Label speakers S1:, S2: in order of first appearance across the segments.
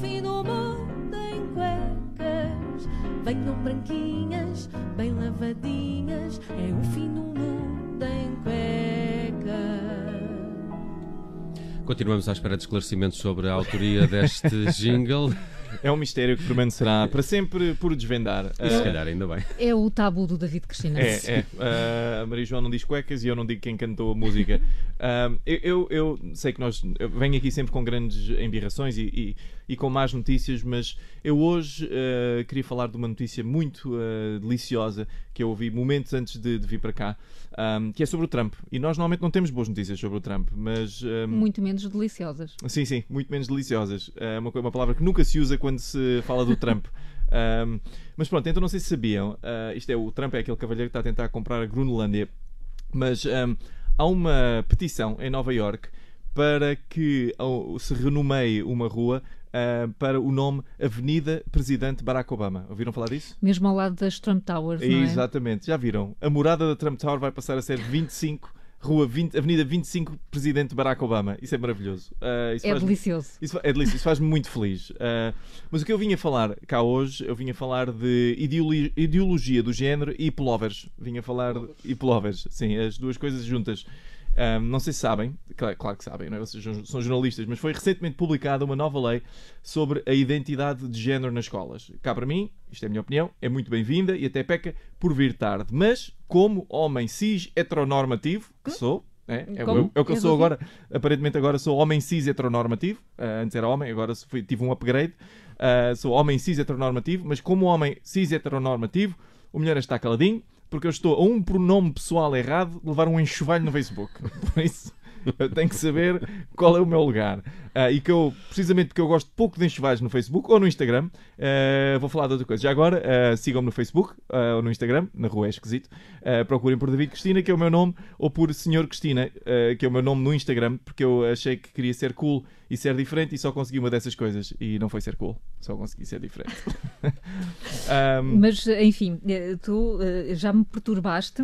S1: fim do mundo em cuecas. Venham branquinhas, bem lavadinhas. É o fim do mundo em cuecas.
S2: Continuamos à espera de esclarecimentos sobre a autoria deste jingle.
S3: É um mistério que permanecerá para sempre por desvendar.
S2: E se
S3: Ah,
S2: calhar ainda bem.
S4: É o tabu do David Cristina.
S3: É, é. Ah, a Maria João não diz cuecas e eu não digo quem cantou a música. Ah, eu, eu, eu sei que nós. Eu venho aqui sempre com grandes embirrações e, e, e com más notícias, mas eu hoje ah, queria falar de uma notícia muito ah, deliciosa que eu ouvi momentos antes de, de vir para cá, ah, que é sobre o Trump. E nós normalmente não temos boas notícias sobre o Trump, mas. ah,
S4: Muito menos deliciosas.
S3: Sim, sim, muito menos deliciosas. É uma, uma palavra que nunca se usa quando se fala do Trump. Ahm, mas pronto, então não sei se sabiam, ah, isto é, o Trump é aquele cavalheiro que está a tentar comprar a Grunlândia, mas há uma petição em Nova York para que se renomeie uma rua ah, para o nome Avenida Presidente Barack Obama. Ouviram falar disso?
S4: Mesmo ao lado das Trump Towers, não é?
S3: Exatamente, já viram? A morada da Trump Tower vai passar a ser 25, Rua 20, Avenida 25, Presidente Barack Obama. Isso é maravilhoso. Ah, isso
S4: É delicioso.
S3: isso é delícia, isso faz-me muito feliz. Ah, mas o que eu vinha falar cá hoje, eu vinha falar de ideologia do género e pullovers. Vinha falar de, e pullovers, sim, as duas coisas juntas. Ah, não sei se sabem, claro, claro que sabem, não é? vocês são- jornalistas, mas foi recentemente publicada uma nova lei sobre a identidade de género nas escolas. Cá para mim, isto é a minha opinião, é muito bem-vinda e até peca por vir tarde. Mas, como homem cis heteronormativo, que sou, é, é,
S4: Como?
S3: o- é o que eu sou agora, aparentemente agora sou homem cis heteronormativo. Ah, antes era homem, agora fui- tive um upgrade. Ah, sou homem cis heteronormativo, mas como homem cis heteronormativo, o melhor é estar caladinho, porque eu estou a um pronome pessoal errado levar um enxovalho no Facebook. Por isso, eu tenho que saber qual é o meu lugar. Ah, e que eu, precisamente porque eu gosto pouco de enxovalhos no Facebook ou no Instagram, ah, vou falar de outra coisa. Já agora, ah, sigam-me no Facebook ou no Instagram, na rua é esquisito. Procurem por David Cristina, que é o meu nome, ou por Senhor Cristina, que é o meu nome no Instagram, porque eu achei que queria ser cool e ser diferente e só consegui uma dessas coisas. E não foi ser cool, só consegui ser diferente. Ahm,
S4: Mas, enfim, eh, tu eh, já me perturbaste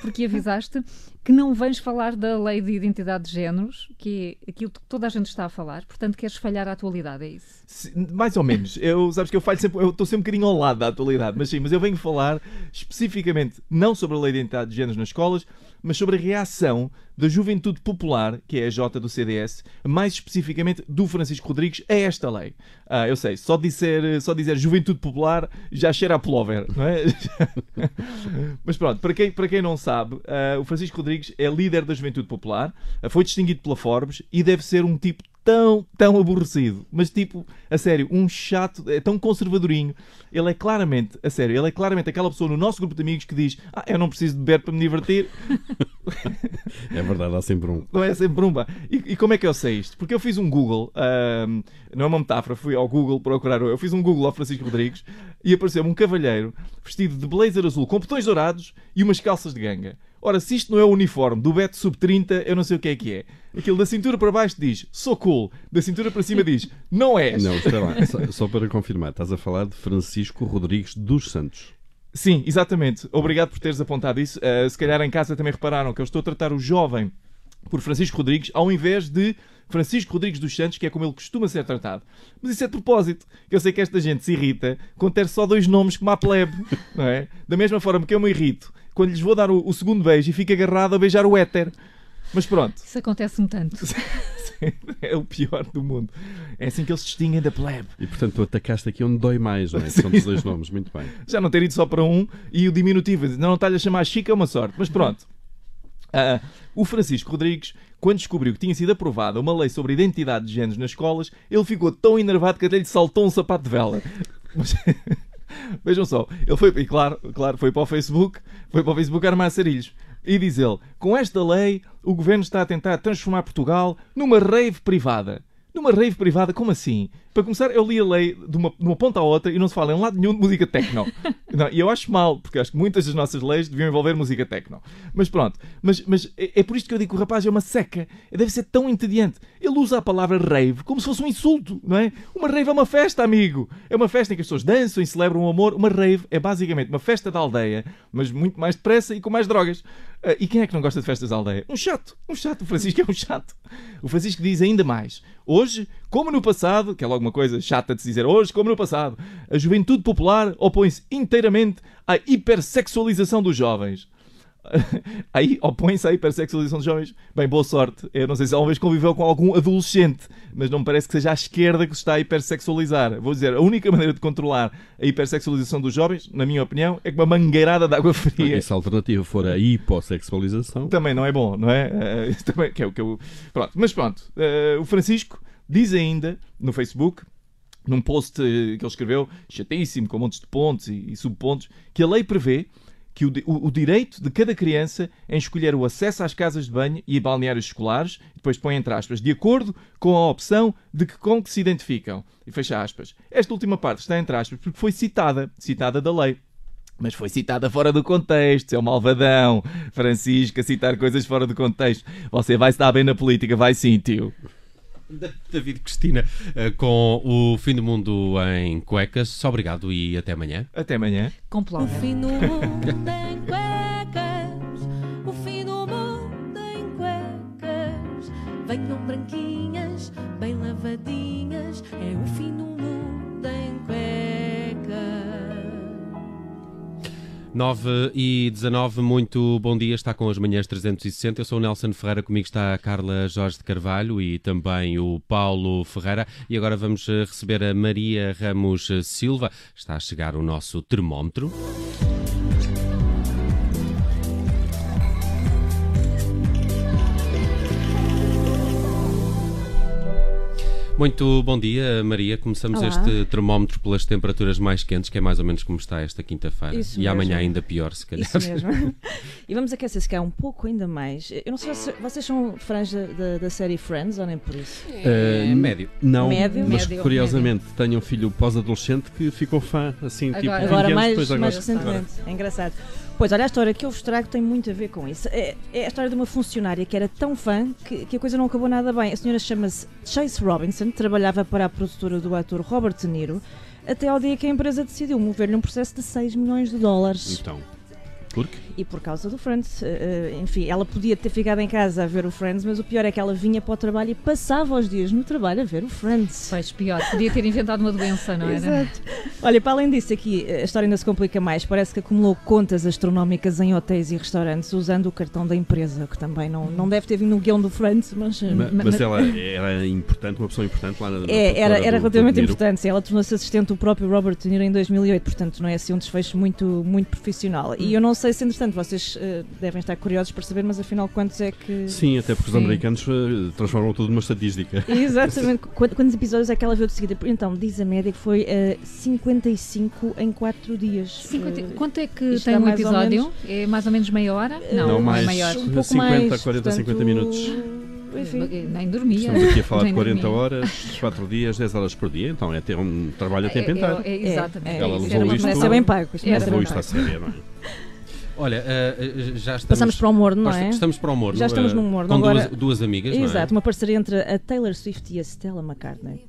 S4: porque avisaste que não vens falar da lei de identidade de géneros, que é aquilo que toda a gente está a falar, portanto queres falhar a atualidade, é isso?
S3: Se- Mais ou menos. Eu, sabes que eu falho sempre, eu estou sempre um bocadinho ao lado da atualidade, mas sim, mas eu venho falar especificamente não sobre a lei de identidade de géneros nas escolas, mas sobre a reação da juventude popular, que é a J do CDS, mais especificamente do Francisco Rodrigues, a esta lei. Ah, eu sei, só dizer, só dizer juventude popular já cheira a pullover, não é? Mas pronto, para quem, para quem não sabe, ah, o Francisco Rodrigues é líder da Juventude Popular, ah, foi distinguido pela Forbes e deve ser um tipo tão, tão aborrecido. Mas tipo, a sério, um chato, é tão conservadorinho. Ele é claramente, a sério, ele é claramente aquela pessoa no nosso grupo de amigos que diz: Ah, eu não preciso de beber para me divertir.
S2: É verdade, há sempre um.
S3: Não é sempre um. E, e como é que eu sei isto? Porque eu fiz um Google, ahm, não é uma metáfora, fui ao Google procurar. Eu fiz um Google ao Francisco Rodrigues e apareceu-me um cavalheiro vestido de blazer azul com botões dourados e umas calças de ganga. Ora, se isto não é o uniforme do Beto Sub-30, eu não sei o que é que é. Aquilo da cintura para baixo diz sou cool, da cintura para cima diz não és.
S2: Não, espera lá, só, só para confirmar, estás a falar de Francisco Rodrigues dos Santos.
S3: Sim, exatamente. Obrigado por teres apontado isso. Uh, se calhar em casa também repararam que eu estou a tratar o jovem por Francisco Rodrigues ao invés de Francisco Rodrigues dos Santos, que é como ele costuma ser tratado. Mas isso é de propósito. que Eu sei que esta gente se irrita quando ter só dois nomes como a plebe, não é? Da mesma forma que eu me irrito quando lhes vou dar o, o segundo beijo e fico agarrado a beijar o éter. Mas pronto,
S4: Isso acontece-me tanto.
S3: é o pior do mundo. É assim que eles se distinguem da plebe.
S2: E portanto tu atacaste aqui onde dói mais, não é? São dos dois nomes, muito bem.
S3: já não ter ido só para um e o diminutivo, não, não está-lhe a chamar Chica é uma sorte, mas pronto. Ah, o Francisco Rodrigues, quando descobriu que tinha sido aprovada uma lei sobre identidade de géneros nas escolas, ele ficou tão enervado que até lhe saltou um sapato de vela. Mas- Vejam só, ele foi, e claro, claro, foi para o Facebook, foi para o Facebook armar sarilhos. E diz ele: com esta lei, o governo está a tentar transformar Portugal numa rave privada. Numa rave privada, como assim? Para começar, eu li a lei de uma, de uma ponta à outra e não se fala em lado nenhum de música techno. Não, e eu acho mal, porque acho que muitas das nossas leis deviam envolver música techno. Mas pronto, mas, mas é, é por isto que eu digo que o rapaz é uma seca. Deve ser tão entediante. Ele usa a palavra rave como se fosse um insulto, não é? Uma rave é uma festa, amigo. É uma festa em que as pessoas dançam e celebram o amor. Uma rave é basicamente uma festa da aldeia, mas muito mais depressa e com mais drogas. Ah, e quem é que não gosta de festas da aldeia? Um chato. Um chato. O Francisco é um chato. O Francisco diz ainda mais. Hoje, como no passado, que é logo uma coisa chata de se dizer hoje, como no passado, a juventude popular opõe-se inteiramente à hipersexualização dos jovens. Aí opõe-se à hipersexualização dos jovens. Bem, boa sorte. Eu não sei se alguma vez conviveu com algum adolescente, mas não me parece que seja a esquerda que se está a hipersexualizar. Vou dizer, a única maneira de controlar a hipersexualização dos jovens, na minha opinião, é com uma mangueirada de água fria.
S5: E se a alternativa for a hipossexualização,
S3: Também não é bom, não é? Isso também, que é o que eu... Pronto, mas pronto. Eh, o Francisco diz ainda no Facebook, num post eh, que ele escreveu, chatíssimo, com montes de pontos e, e subpontos, que a lei prevê que o, o- o direito de cada criança em escolher o acesso às casas de banho e balneários escolares, depois põe entre aspas, de acordo com a opção de que com que se identificam. E fecha aspas. Esta última parte está entre aspas porque foi citada, citada da lei. Mas foi citada fora do contexto, seu malvadão. Francisco a citar coisas fora do contexto. Você vai se dar bem na política, vai sim, tio.
S2: David Cristina, eh, com o fim do mundo em cuecas. Obrigado e até amanhã.
S3: Até amanhã.
S1: O
S4: Complota.
S1: fim do mundo em cuecas, o fim do mundo em cuecas. Venham branquinhas, bem lavadinhas, é o fim do mundo
S2: 9 e 19, muito bom dia. Está com as manhãs 360. Eu sou o Nelson Ferreira, comigo está a Carla Jorge de Carvalho e também o Paulo Ferreira. E agora vamos eh, receber a Maria Ramos eh, Silva. Está a chegar o nosso termómetro. Muito bom dia, Maria. Começamos
S6: Olá.
S2: este termómetro pelas temperaturas mais quentes, que é mais ou menos como está esta quinta-feira. E amanhã
S6: mesmo.
S2: ainda pior, se calhar.
S6: Isso mesmo. e vamos aquecer se calhar um pouco ainda mais. Eu não sei se vocês são fãs da, série Friends ou nem por isso.
S2: É, médio.
S5: não,
S6: Médio?
S5: mas
S4: Médio,
S5: curiosamente tenho um filho pós-adolescente que ficou fã, assim, tipo,
S4: Agora.
S5: 20
S6: Agora
S5: anos
S6: mais,
S5: depois agora.
S6: mais recentemente. É engraçado. Pois, olha, a história que eu vos trago tem muito a ver com isso. É, é a história de uma funcionária que era tão fã que, que a coisa não acabou nada bem. A senhora chama-se Chase Robinson, trabalhava para a produtora do ator Robert De Niro, até ao dia que a empresa decidiu mover-lhe um processo de 6 milhões de dólares.
S5: Então, porque
S6: E por causa do Friends, eh, eh, enfim, ela podia ter ficado em casa a ver o Friends, mas o pior é que ela vinha para o trabalho e passava os dias no trabalho a ver o Friends.
S4: Pois, pior. Podia ter inventado uma doença, não era?
S6: Exato. Olha, para além disso, aqui eh, a história ainda se complica mais. Parece que acumulou contas astronómicas em hotéis e restaurantes usando o cartão da empresa, que também não, não deve ter vindo no guião do Friends, mas.
S5: Ma-
S6: ma-
S5: mas
S6: ma-
S5: ela era importante, uma pessoa importante lá na, na
S6: é, era, era
S5: do- do
S6: relativamente
S5: Niro.
S6: importante. Ela tornou-se assistente do próprio Robert De Niro em 2008, portanto não é assim um desfecho muito, muito profissional. E eu não sei se, entretanto, vocês eh, devem estar curiosos para saber, mas afinal quantos é que.
S5: Sim, até porque os
S4: Sim.
S5: americanos eh, transformam tudo numa estatística.
S6: Exatamente. Quantos, episódios é que ela viu de seguida? Então, diz a média que foi eh, 55 em 4 dias.
S4: Cinquenta-
S6: Eh,
S4: Quanto é que tem um episódio? É mais ou menos meia hora? Não,
S5: Não,
S4: não,
S5: mais.
S4: é maior.
S6: um pouco
S5: 50,
S6: mais,
S5: 40, 50
S6: portanto,
S5: minutos.
S6: Enfim.
S4: Nem dormia.
S5: Estamos aqui a falar de
S4: Nem
S5: 40
S4: dormia.
S5: horas, 4 dias, 10 horas por dia, então é ter um trabalho a tempo
S4: É-
S5: inteiro.
S4: é- é- exatamente.
S6: É,
S5: Ela
S4: Isso
S5: levou isto-
S6: ser bem pago.
S4: É,
S5: Levou isto
S6: pago.
S5: a sério, não é?
S2: Olha, eh, já estamos.
S6: Passamos para o humor, não é?
S2: Estamos para o humor.
S6: Já estamos
S2: eh,
S6: no humor,
S2: Com
S6: agora-
S2: duas, duas amigas, não é?
S6: Exato, uma parceria entre a Taylor Swift e a Stella McCartney.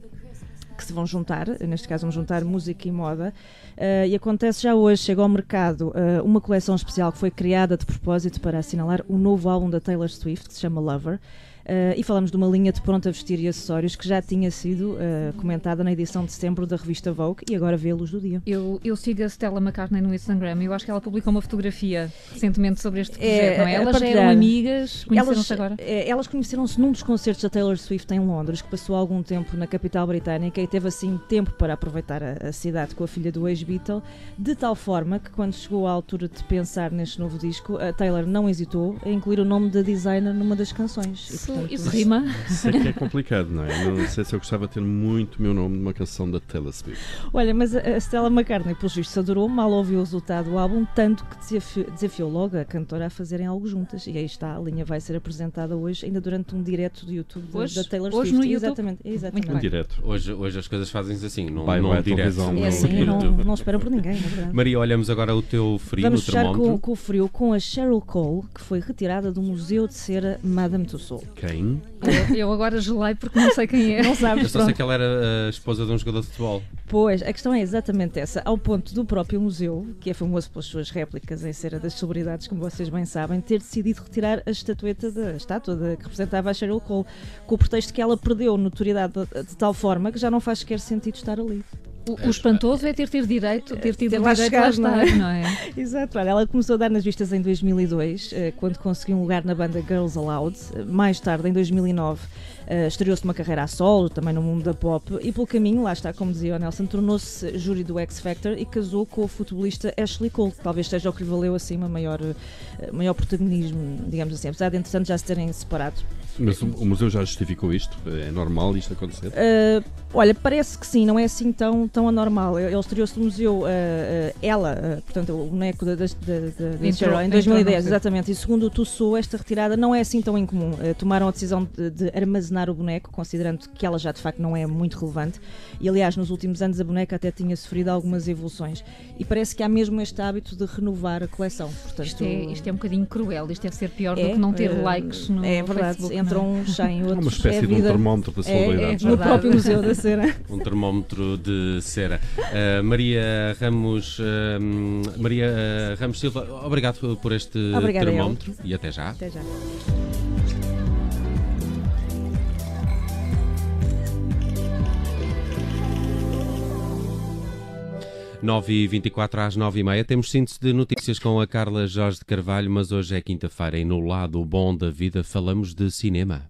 S6: Que se vão juntar, neste caso vão juntar música e moda, eh, e acontece já hoje, chega ao mercado eh, uma coleção especial que foi criada de propósito para assinalar o novo álbum da Taylor Swift, que se chama Lover, eh, e falamos de uma linha de pronto a vestir e acessórios que já tinha sido eh, comentada na edição de setembro da revista Vogue e agora vê a luz do dia.
S4: Eu, eu sigo a Stella McCartney no Instagram e eu acho que ela publicou uma fotografia recentemente sobre este
S6: É,
S4: projeto, não é?
S6: a
S4: Elas já eram amigas, conheceram-se agora.
S6: eh, elas conheceram-se num dos concertos da Taylor Swift em Londres, que passou algum tempo na capital britânica e teve assim tempo para aproveitar a, a cidade com a filha do ex-Beatle, de tal forma que quando chegou à altura de pensar neste novo disco, a Taylor não hesitou em incluir o nome da designer numa das canções.
S4: Isso, isso rima.
S5: Isso é que é complicado, não é? Não sei se eu gostava de ter muito o meu nome numa canção da Taylor Swift.
S6: Olha, mas a, Stella McCartney, pelos vistos, adorou, mal ouviu o resultado do álbum, tanto que desafiou, desafiou logo a cantora a fazerem algo juntas. E aí está, a linha vai ser apresentada hoje, ainda durante um direto do YouTube da-
S4: Hoje?
S6: da Taylor
S4: Hoje
S6: Swift.
S4: no YouTube?
S6: Exatamente, exatamente.
S4: Muito bem.
S5: direto.
S2: Hoje, hoje as coisas fazem-se assim, não,
S5: Vai,
S2: não
S5: à
S2: direto.
S6: É assim, não, não espera por ninguém, na verdade.
S2: Maria, olhamos agora o teu frio
S6: Vamos
S2: no
S6: fechar
S2: termómetro.
S6: com, com o frio com a Cheryl Cole, que foi retirada do Museu de Cera Madame Tussauds.
S5: Quem?
S4: Eu, eu agora gelei porque não sei quem é.
S6: Não
S2: Eu
S6: sabes,
S2: só sei que ela era a esposa de um jogador de futebol.
S6: Pois, a questão é exatamente essa. Ao ponto do próprio museu, que é famoso pelas suas réplicas em cera das celebridades, como vocês bem sabem, ter decidido retirar a estatueta da a estátua de- que representava a Cheryl Cole, com o pretexto que ela perdeu notoriedade de, de tal forma que já não faz sequer sentido estar ali.
S4: O, o espantoso é ter tido direito, ter tido
S6: Ter lá
S4: direito lá
S6: chegado, não é?
S4: estar, não é?
S6: Exato, olha, ela começou a dar nas vistas em 2002, eh, quando conseguiu um lugar na banda Girls Aloud. Mais tarde, em 2009, eh, estreou-se uma carreira a solo, também no mundo da pop, e pelo caminho, lá está, como dizia o Nelson, tornou-se júri do X Factor e casou com o futebolista Ashley Cole, que talvez seja o que lhe valeu assim uma maior, eh, maior protagonismo, digamos assim, apesar de entretanto já se terem separado.
S5: Mas o, o museu já justificou isto? É normal isto acontecer?
S6: Uh, olha, parece que sim, não é assim tão, tão anormal. Ele estreou-se no museu, uh, uh, ela, uh, portanto, o boneco da, da, da, da- da
S4: Entrou-
S6: em
S4: entrou
S6: 2010,
S4: no museu.
S6: exatamente. E segundo o Tussou, esta retirada não é assim tão incomum. Uh, tomaram a decisão de, de armazenar o boneco, considerando que ela já de facto não é muito relevante. E aliás, nos últimos anos a boneca até tinha sofrido algumas evoluções. E parece que há mesmo este hábito de renovar a coleção. Portanto,
S4: Isto é, isto é um bocadinho cruel, isto deve ser pior
S6: é,
S4: do que não ter
S6: uh,
S4: likes no
S6: É verdade,
S4: Facebook.
S6: entram
S4: é?
S6: uns em
S5: É
S6: outros.
S5: uma espécie
S6: é
S5: de um termómetro da
S6: É,
S5: solidariedade.
S6: é, no próprio Museu da Cera.
S2: Um termómetro de cera. Uh, Maria Ramos, um, Maria uh, Ramos Silva, obrigado por este
S6: Obrigada,
S2: termómetro e até já.
S6: Até já.
S2: 9 e 24 às 9 e meia. Temos síntese de notícias com a Carla Jorge de Carvalho, mas hoje é quinta-feira e no lado bom da vida falamos de cinema.